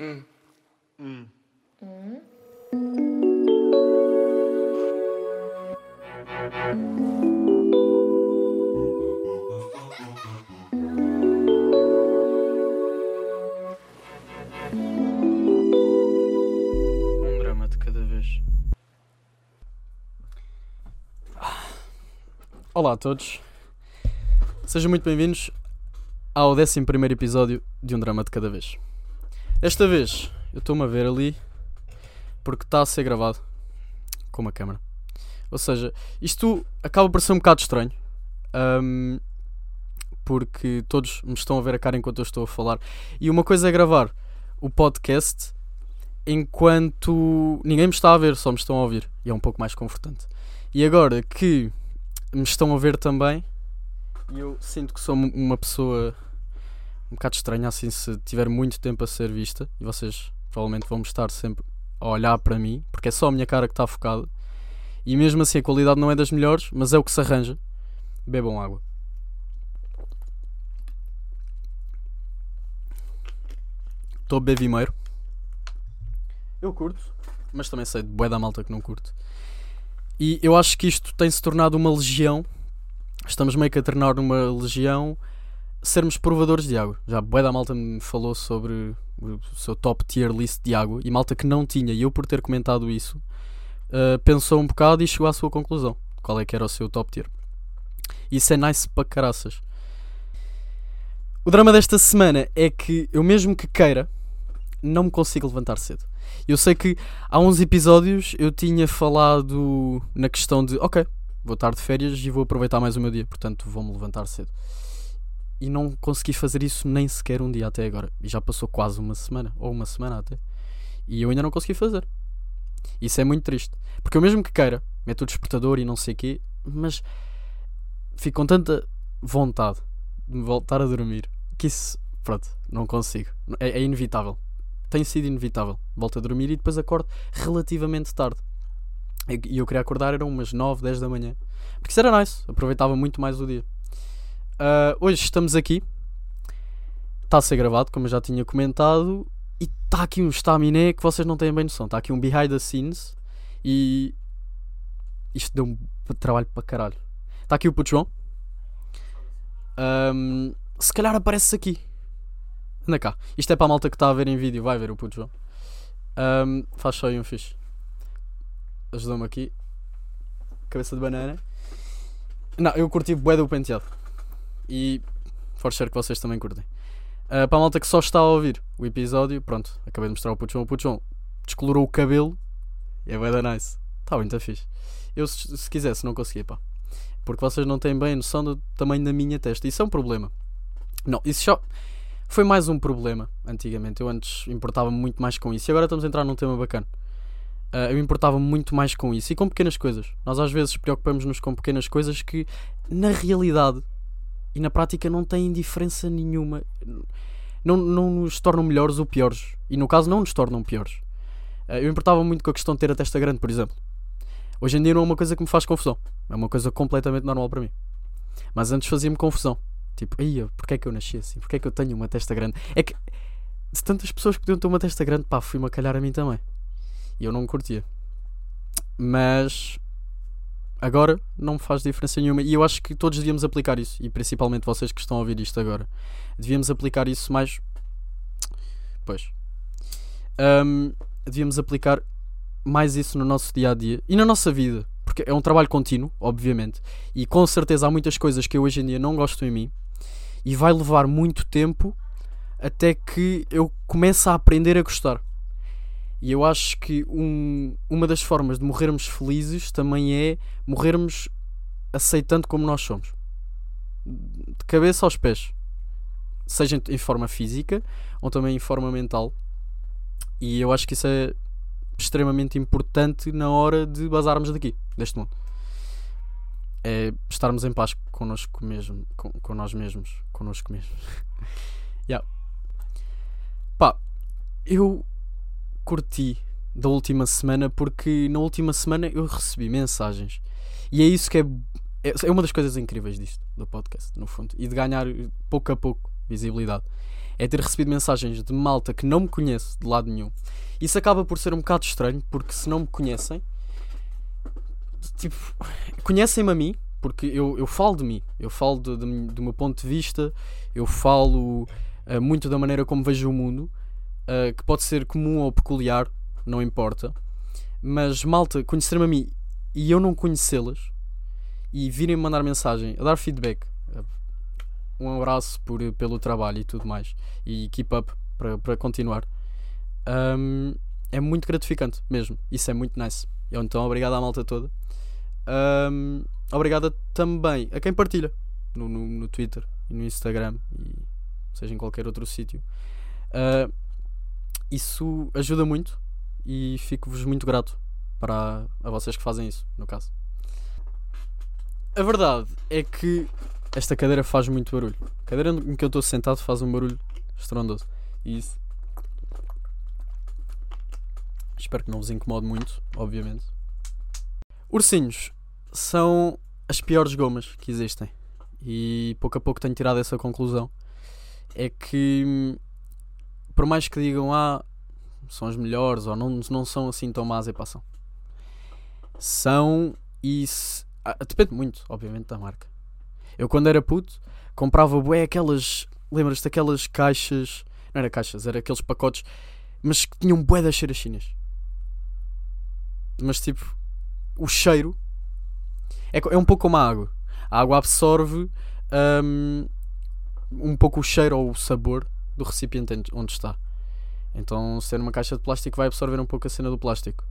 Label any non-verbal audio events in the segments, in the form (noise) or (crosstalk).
Hum. Um drama de cada vez. Olá a todos, sejam muito bem-vindos ao 11 episódio de Um Drama de Cada Vez. Esta vez eu estou-me a ver ali porque está a ser gravado com uma câmera. Ou seja, isto acaba por ser um bocado estranho ahm, porque todos me estão a ver a cara enquanto eu estou a falar. E uma coisa é gravar o podcast enquanto ninguém me está a ver, só me estão a ouvir. E é um pouco mais confortante. E agora que me estão a ver também, eu sinto que sou um- uma pessoa um bocado estranha, assim, se tiver muito tempo a ser vista, e vocês provavelmente vão estar sempre a olhar para mim, porque é só a minha cara que está focada. E mesmo assim a qualidade não é das melhores, mas é o que se arranja. Bebam água. Estou bevimeiro. Eu curto, mas também sei de bué da malta que não curto. E eu acho que isto tem se tornado uma legião. Estamos meio que a tornar uma legião sermos provadores de água. Já bué da malta me falou sobre o seu top tier list de água e malta que não tinha, e eu por ter comentado isso, uh, pensou um bocado e chegou à sua conclusão. Qual é que era o seu top tier. Isso é nice para caraças. O drama desta semana é que eu mesmo que queira, não me consigo levantar cedo. Eu sei que há uns episódios eu tinha falado na questão de ok, vou estar de férias e vou aproveitar mais o meu dia, portanto vou-me levantar cedo. E não consegui fazer isso nem sequer um dia até agora. E já passou quase uma semana, ou uma semana até. E eu ainda não consegui fazer. Isso é muito triste. Porque eu mesmo que queira, meto o despertador e não sei o quê, mas fico com tanta vontade de me voltar a dormir que isso, pronto, não consigo. É, é inevitável tem sido inevitável. Volto a dormir e depois acordo relativamente tarde. E e eu queria acordar, eram umas 9, 10 da manhã. Porque isso era nice, aproveitava muito mais o dia. Ah, hoje estamos aqui, está a ser gravado, como eu já tinha comentado, e está aqui um estaminé que vocês não têm bem noção. Está aqui um behind the scenes e isto deu um trabalho para caralho. Está aqui o Puto João. Ahm, se calhar aparece aqui. Anda cá. Isto é para a malta que está a ver em vídeo. Vai ver o puto João. Ahm, faz só aí um fixe. Ajudou-me aqui. Cabeça de banana. Não, eu curti bué do penteado. E for sure que vocês também curtem. Ah, para a malta que só está a ouvir o episódio, pronto, acabei de mostrar o João. O João descolorou o cabelo. E é bué da nice. Está muito fixe. Eu se, se quisesse não conseguia, pá. Porque vocês não têm bem noção do tamanho da minha testa. Isso é um problema. Não, isso só foi mais um problema antigamente. Eu antes importava-me muito mais com isso e agora estamos a entrar num tema bacana. Ah, eu importava-me muito mais com isso e com pequenas coisas. Nós às vezes preocupamos-nos com pequenas coisas que na realidade e na prática não têm diferença nenhuma. Não, não nos tornam melhores ou piores. E no caso não nos tornam piores. Ah, eu importava muito com a questão de ter a testa grande, por exemplo. Hoje em dia não é uma coisa que me faz confusão. É uma coisa completamente normal para mim. Mas antes fazia-me confusão. Tipo, aí, porquê é que eu nasci assim? Porquê é que eu tenho uma testa grande? É que se tantas pessoas podiam ter uma testa grande, pá, fui-me a calhar a mim também. E eu não curtia. Mas agora não me faz diferença nenhuma. E eu acho que todos devíamos aplicar isso. E principalmente vocês que estão a ouvir isto agora. Devíamos aplicar isso mais. Pois. Ahm, devíamos aplicar mais isso no nosso dia a dia e na nossa vida. Porque é um trabalho contínuo, obviamente. E com certeza há muitas coisas que eu hoje em dia não gosto em mim. E vai levar muito tempo até que eu comece a aprender a gostar. E eu acho que um- uma das formas de morrermos felizes também é morrermos aceitando como nós somos. De cabeça aos pés. Seja em- forma física ou também em forma mental. E eu acho que isso é extremamente importante na hora de bazarmos daqui, deste mundo. É estarmos em paz connosco mesmo, com, com nós mesmos, connosco mesmos. (laughs) yeah. Pá, eu curti da última semana porque na última semana eu recebi mensagens e é isso que é, é, é uma das coisas incríveis disto, do podcast, no fundo, e de ganhar pouco a pouco visibilidade. é ter recebido mensagens de malta que não me conhece de lado nenhum. Isso acaba por ser um bocado estranho, porque se não me conhecem, tipo, conhecem-me a mim, porque eu, eu falo de mim, eu falo do meu ponto de vista, eu falo uh, muito da maneira como vejo o mundo, uh, que pode ser comum ou peculiar, não importa. Mas malta, conhecer-me a mim e eu não conhecê-las e virem mandar mensagem, a dar feedback. Um abraço por, pelo trabalho e tudo mais. E keep up para, para continuar. Um, é muito gratificante mesmo. Isso é muito nice. Então, obrigado à malta toda. Um, obrigado também a quem partilha no, no, no, Twitter e no Instagram e seja em qualquer outro sítio. Uh, isso ajuda muito e fico-vos muito grato para a vocês que fazem isso, no caso. A verdade é que esta cadeira faz muito barulho. A cadeira em que eu estou sentado faz um barulho estrondoso. E isso. Espero que não vos incomode muito, obviamente. Ursinhos são as piores gomas que existem. E pouco a pouco tenho tirado essa conclusão. É que, por mais que digam, ah, são as melhores ou não, não são assim tão más, e passam. São e. Se, ah, depende muito, obviamente, da marca. Eu, quando era puto, comprava bué aquelas. Lembras-te daquelas caixas. Não era caixas, era aqueles pacotes, mas que tinham bué das cheiras Mas tipo, o cheiro é, é um pouco como a água. A água absorve um, um pouco o cheiro ou o sabor do recipiente onde está. Então, ser uma caixa de plástico vai absorver um pouco a cena do plástico.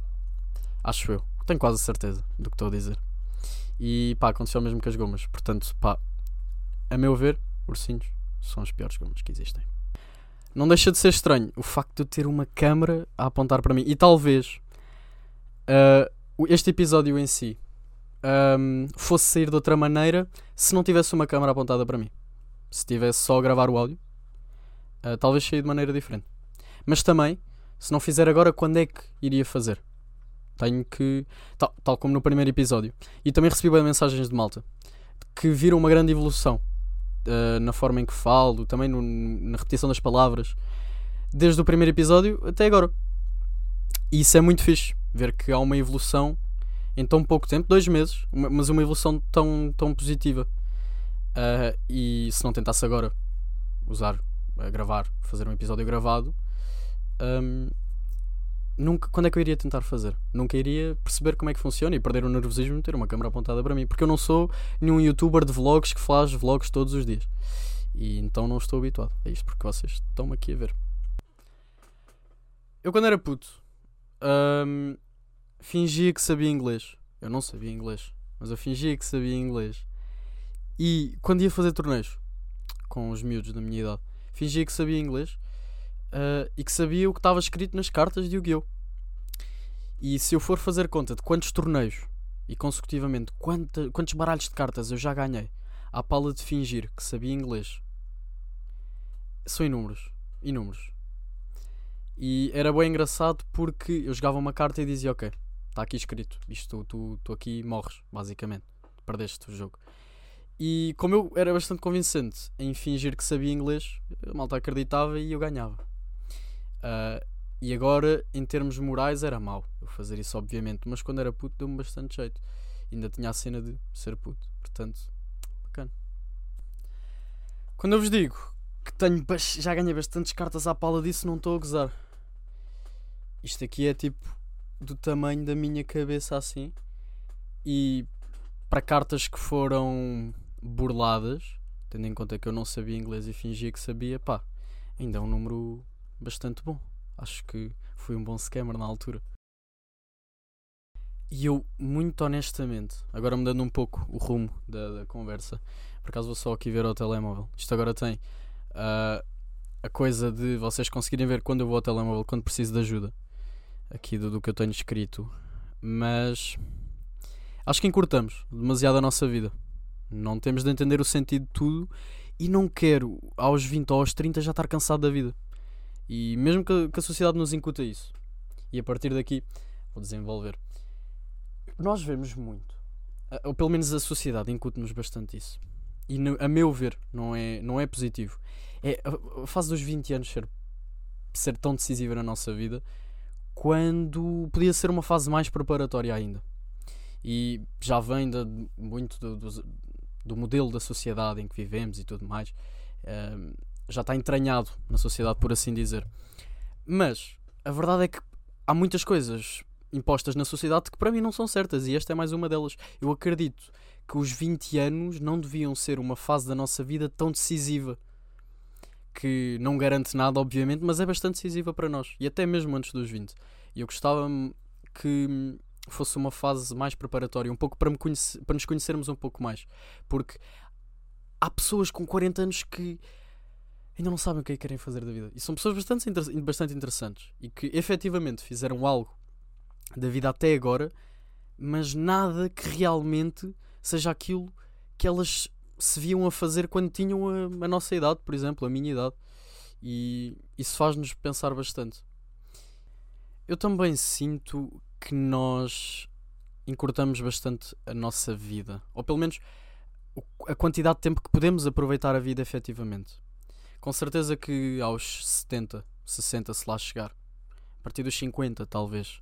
Acho eu. Tenho quase certeza do que estou a dizer. E pá, aconteceu mesmo com as gomas. Portanto, pá, a meu ver, ursinhos são as piores gomas que existem. Não deixa de ser estranho o facto de ter uma câmera a apontar para mim. E talvez uh, este episódio em si um, fosse sair de outra maneira se não tivesse uma câmera apontada para mim. Se tivesse só a gravar o áudio, uh, talvez saia de maneira diferente. Mas também, se não fizer agora, quando é que iria fazer? Tenho que. Tal, tal como no primeiro episódio. E também recebi bem mensagens de malta que viram uma grande evolução uh, na forma em que falo, também no, na repetição das palavras, desde o primeiro episódio até agora. E isso é muito fixe, ver que há uma evolução em tão pouco tempo dois meses mas uma evolução tão, tão positiva. Uh, e se não tentasse agora usar, uh, gravar, fazer um episódio gravado, um, nunca, quando é que eu iria tentar fazer? Nunca iria perceber como é que funciona e perder o nervosismo de ter uma câmera apontada para mim, porque eu não sou nenhum youtuber de vlogs que faz vlogs todos os dias. E então não estou habituado a isto, porque vocês estão aqui a ver. Eu quando era puto um, fingia que sabia inglês. Eu não sabia inglês, mas eu fingia que sabia inglês. E quando ia fazer torneios com os miúdos da minha idade, fingia que sabia inglês uh, e que sabia o que estava escrito nas cartas de Yu-Gi-Oh! E se eu for fazer conta de quantos torneios e consecutivamente quanta, quantos baralhos de cartas eu já ganhei à pala de fingir que sabia inglês, são inúmeros. Inúmeros. E era bem engraçado porque eu jogava uma carta e dizia: Ok, está aqui escrito, isto tu, tu aqui morres, basicamente. Perdeste o jogo. E como eu era bastante convincente em fingir que sabia inglês, a malta acreditava e eu ganhava. Uh, e agora, em termos morais, era mau eu fazer isso, obviamente. Mas quando era puto, deu-me bastante jeito. Ainda tinha a cena de ser puto. Portanto, bacana. Quando eu vos digo que tenho, já ganhei bastantes cartas à pala disso, não estou a gozar. Isto aqui é tipo do tamanho da minha cabeça assim. E para cartas que foram burladas, tendo em conta que eu não sabia inglês e fingia que sabia, pá, ainda é um número bastante bom. Acho que fui um bom scammer na altura. E eu, muito honestamente, agora mudando um pouco o rumo da, da conversa, por acaso vou só aqui ver ao telemóvel. Isto agora tem uh, a coisa de vocês conseguirem ver quando eu vou ao telemóvel, quando preciso de ajuda, aqui do, do que eu tenho escrito. Mas acho que encurtamos demasiado a nossa vida. Não temos de entender o sentido de tudo e não quero, aos 20 ou aos 30, já estar cansado da vida. E mesmo que, que a sociedade nos incuta isso, e a partir daqui vou desenvolver. Nós vemos muito, ou pelo menos a sociedade incute-nos bastante isso. E a meu ver, não é, não é positivo. é a, a fase dos 20 anos ser, ser tão decisiva na nossa vida quando podia ser uma fase mais preparatória ainda. E já vem de, muito do, do, do, modelo da sociedade em que vivemos e tudo mais. Um, já está entranhado na sociedade, por assim dizer. Mas a verdade é que há muitas coisas impostas na sociedade que para mim não são certas e esta é mais uma delas. Eu acredito que os 20 anos não deviam ser uma fase da nossa vida tão decisiva. Que não garante nada, obviamente, mas é bastante decisiva para nós. E até mesmo antes dos 20. E eu gostava que fosse uma fase mais preparatória, um pouco para, me para nos conhecermos um pouco mais. Porque há pessoas com 40 anos que ainda não sabem o que é que querem fazer da vida. E são pessoas bastante, bastante interessantes e que efetivamente fizeram algo da vida até agora, mas nada que realmente seja aquilo que elas se viam a fazer quando tinham a, a nossa idade, por exemplo, a minha idade. E isso faz-nos pensar bastante. Eu também sinto que nós encurtamos bastante a nossa vida, ou pelo menos a quantidade de tempo que podemos aproveitar a vida efetivamente. Com certeza que aos 70, 60 se lá chegar, a partir dos 50 talvez,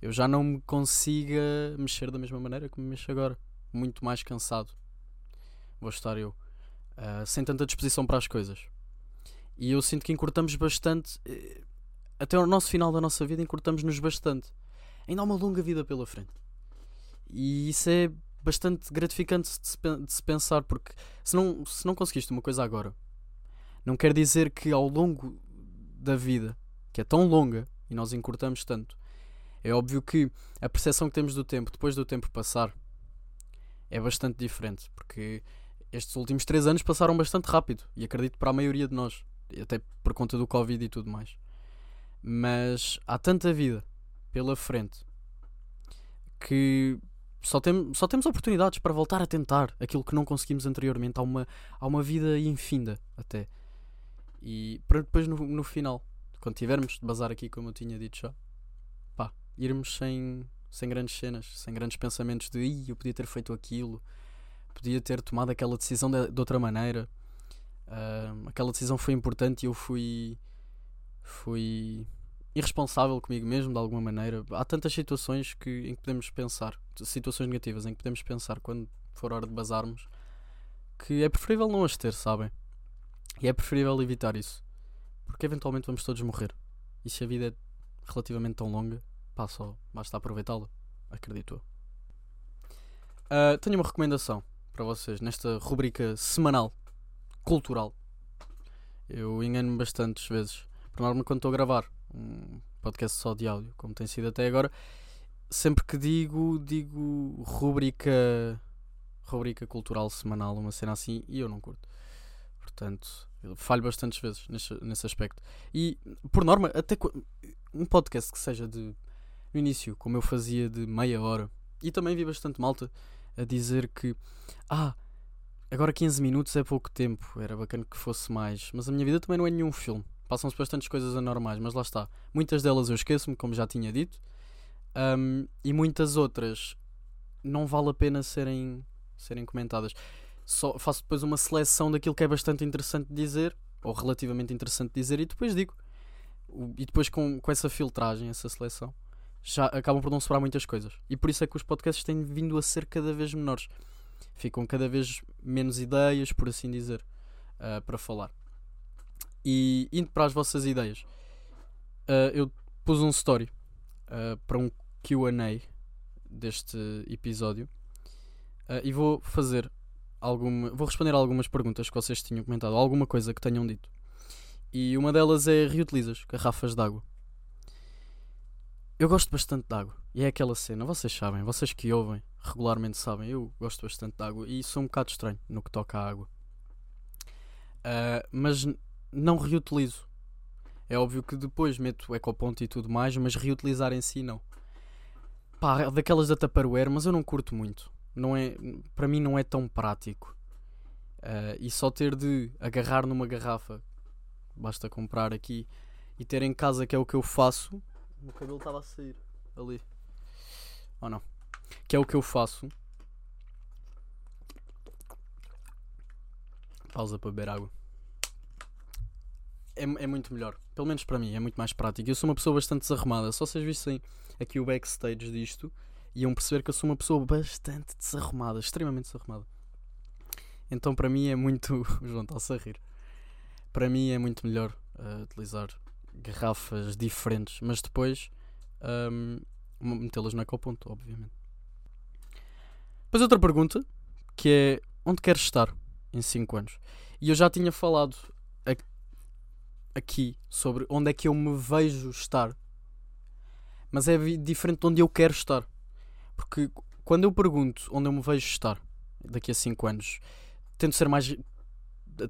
eu já não me consiga mexer da mesma maneira que me mexo agora. Muito mais cansado. Vou estar eu. Uh, sem tanta disposição para as coisas. E eu sinto que encurtamos bastante. Eh, até o nosso final da nossa vida, encurtamos-nos bastante. Ainda há uma longa vida pela frente. E isso é bastante gratificante de se, pensar, porque se não, se não conseguiste uma coisa agora, não quer dizer que ao longo da vida, que é tão longa e nós encurtamos tanto, é óbvio que a percepção que temos do tempo depois do tempo passar é bastante diferente, porque estes últimos três anos passaram bastante rápido e acredito para a maioria de nós, até por conta do Covid e tudo mais. Mas há tanta vida pela frente que só, tem, só temos oportunidades para voltar a tentar aquilo que não conseguimos anteriormente. Há uma, há uma vida infinda até. E para depois no, no final, quando tivermos de bazar aqui, como eu tinha dito já, pá, irmos sem, sem grandes cenas, sem grandes pensamentos de Ih, eu podia ter feito aquilo, podia ter tomado aquela decisão de, de outra maneira. Uh, aquela decisão foi importante e eu fui fui irresponsável comigo mesmo de alguma maneira. Há tantas situações que, em que podemos pensar, situações negativas em que podemos pensar quando for hora de bazarmos, que é preferível não as ter, sabem? E é preferível evitar isso. Porque eventualmente vamos todos morrer. E se a vida é relativamente tão longa, pá, só basta aproveitá-la. Acredito eu. Uh, tenho uma recomendação para vocês nesta rubrica semanal cultural. Eu engano-me bastantes vezes. Por norma, quando estou a gravar um podcast só de áudio, como tem sido até agora, sempre que digo, digo rubrica, rubrica cultural semanal, uma cena assim, e eu não curto. Portanto, falho bastantes vezes nesse, nesse aspecto. E, por norma, até um podcast que seja de no início, como eu fazia de meia hora, e também vi bastante malta a dizer que ah, agora 15 minutos é pouco tempo, era bacana que fosse mais, mas a minha vida também não é nenhum filme. Passam-se bastantes coisas anormais, mas lá está. Muitas delas eu esqueço-me, como já tinha dito, um, e muitas outras não vale a pena serem, serem comentadas só faço depois uma seleção daquilo que é bastante interessante dizer, ou relativamente interessante dizer, e depois digo. E depois com, com essa filtragem, essa seleção, já acabam por não sobrar muitas coisas. E por isso é que os podcasts têm vindo a ser cada vez menores. Ficam cada vez menos ideias, por assim dizer, uh, para falar. E indo para as vossas ideias, uh, eu pus um story uh, para um QA deste episódio e vou fazer alguma. Vou responder a algumas perguntas que vocês tinham comentado, alguma coisa que tenham dito. E uma delas é reutilizas garrafas de água. Eu gosto bastante de água. E é aquela cena, vocês sabem, vocês que ouvem regularmente sabem, eu gosto bastante de água e sou um bocado estranho no que toca à água. Uh, mas não reutilizo. É óbvio que depois meto ecoponto e tudo mais, mas reutilizar em si não. Pá, daquelas da Tupperware, mas eu não curto muito não é, para mim não é tão prático. Uh, e só ter de agarrar numa garrafa, basta comprar aqui e ter em casa, que é o que eu faço. O cabelo estava a sair ali, ou oh, não? Que é o que eu faço. Pausa para beber água. É, é muito melhor. Pelo menos para mim, é muito mais prático. Eu sou uma pessoa bastante desarrumada. Só vocês vissem aqui o backstage disto, iam perceber que eu sou uma pessoa bastante desarrumada, extremamente desarrumada. Então para mim é muito. (laughs) O João está-se a rir. Para mim é muito melhor uh, utilizar garrafas diferentes, mas depois um, metê-las na ponto, obviamente. Depois outra pergunta, que é onde queres estar em 5 anos? E eu já tinha falado aqui sobre onde é que eu me vejo estar, mas é diferente de onde eu quero estar. Porque quando eu pergunto onde eu me vejo estar daqui a 5 anos, tento ser mais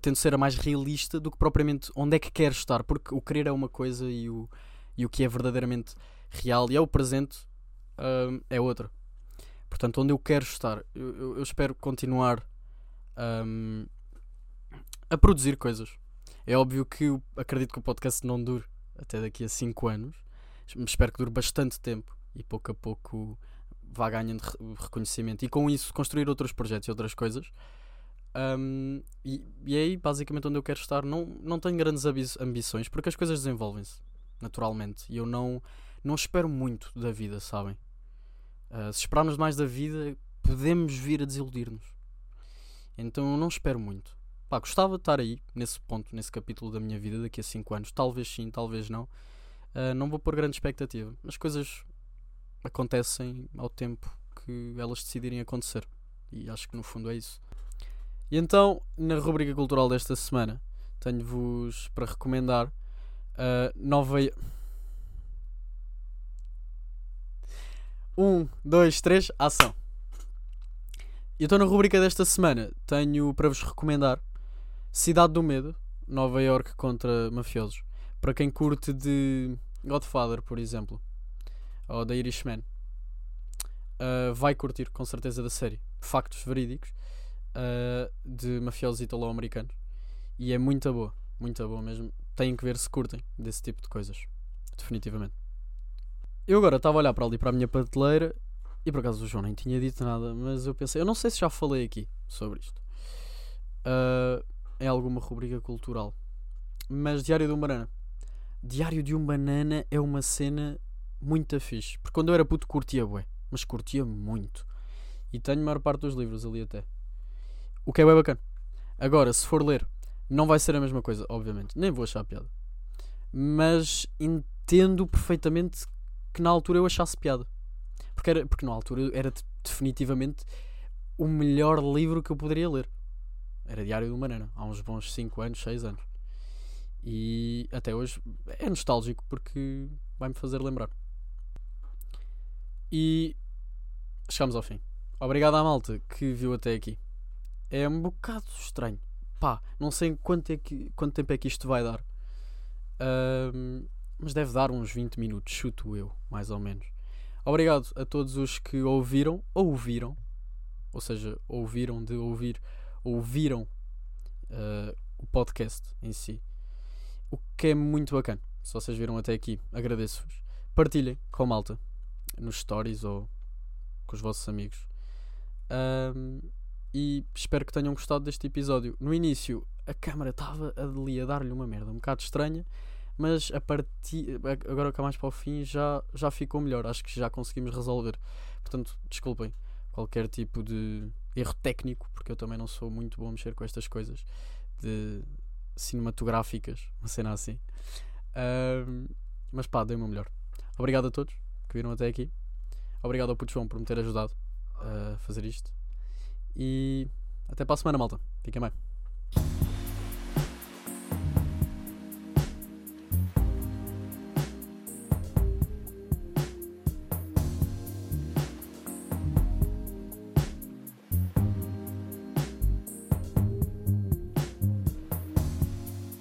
tento ser a mais realista do que propriamente onde é que quero estar, porque o querer é uma coisa e o, e o que é verdadeiramente real e é o presente uh, é outra. Portanto, onde eu quero estar, eu, eu, espero continuar um, a produzir coisas. É óbvio que eu acredito que o podcast não dure até daqui a 5 anos. Espero que dure bastante tempo e pouco a pouco vá ganhando reconhecimento e com isso construir outros projetos e outras coisas. Um, e, e é aí basicamente onde eu quero estar. Não, não tenho grandes ambições porque as coisas desenvolvem-se naturalmente e eu não, não espero muito da vida, sabem? Uh, se esperarmos mais da vida, podemos vir a desiludir-nos. Então eu não espero muito. Pá, gostava de estar aí, nesse ponto, nesse capítulo da minha vida, daqui a 5 anos. Talvez sim, talvez não. Uh, não vou pôr grande expectativa. As coisas acontecem ao tempo que elas decidirem acontecer. E acho que no fundo é isso. E então, na rubrica cultural desta semana, tenho-vos para recomendar uh, nova. Um, dois, três, ação! E então, na rubrica desta semana, tenho para vos recomendar Cidade do Medo, Nova York contra mafiosos. Para quem curte de Godfather, por exemplo, ou da Irishman, uh, vai curtir com certeza da série. Factos verídicos uh, de mafiosos italo-americanos. E é muito boa, muito boa mesmo. Têm que ver se curtem desse tipo de coisas. Definitivamente. Eu agora estava a olhar para ali para a minha prateleira e por acaso o João nem tinha dito nada, mas eu pensei, eu não sei se já falei aqui sobre isto. Uh, em alguma rubrica cultural. Mas Diário de um Banana. Diário de um Banana é uma cena muito fixe. Porque quando eu era puto curtia bué. Mas curtia muito. E tenho a maior parte dos livros ali até. O que é bem bacana. Agora, se for ler, não vai ser a mesma coisa, obviamente. Nem vou achar piada. Mas entendo perfeitamente que na altura eu achasse piada. Porque, era, porque na altura era definitivamente o melhor livro que eu poderia ler. Era Diário de uma Banana, há uns bons 5 anos, 6 anos. E até hoje é nostálgico porque vai-me fazer lembrar. E chegamos ao fim. Obrigado à malta que viu até aqui é um bocado estranho. Pá, não sei quanto, é que, quanto tempo é que isto vai dar. Um, mas deve dar uns 20 minutos, chuto eu, mais ou menos. Obrigado a todos os que ouviram, ouviram, ou seja, ouviram de ouvir, ouviram uh, o podcast em si. O que é muito bacana. Se vocês viram até aqui, agradeço-vos. Partilhem com a malta nos stories ou com os vossos amigos. Um, e espero que tenham gostado deste episódio. No início, a câmera estava ali a dar-lhe uma merda um bocado estranha, mas a partir agora que é mais para o fim já, já ficou melhor. Acho que já conseguimos resolver. Portanto, desculpem qualquer tipo de erro técnico, porque eu também não sou muito bom a mexer com estas coisas de cinematográficas, uma cena assim. Um, mas pá, dei o meu melhor. Obrigado a todos que viram até aqui. Obrigado ao Puto João por me ter ajudado a fazer isto. E até para a semana, malta. Fiquem bem.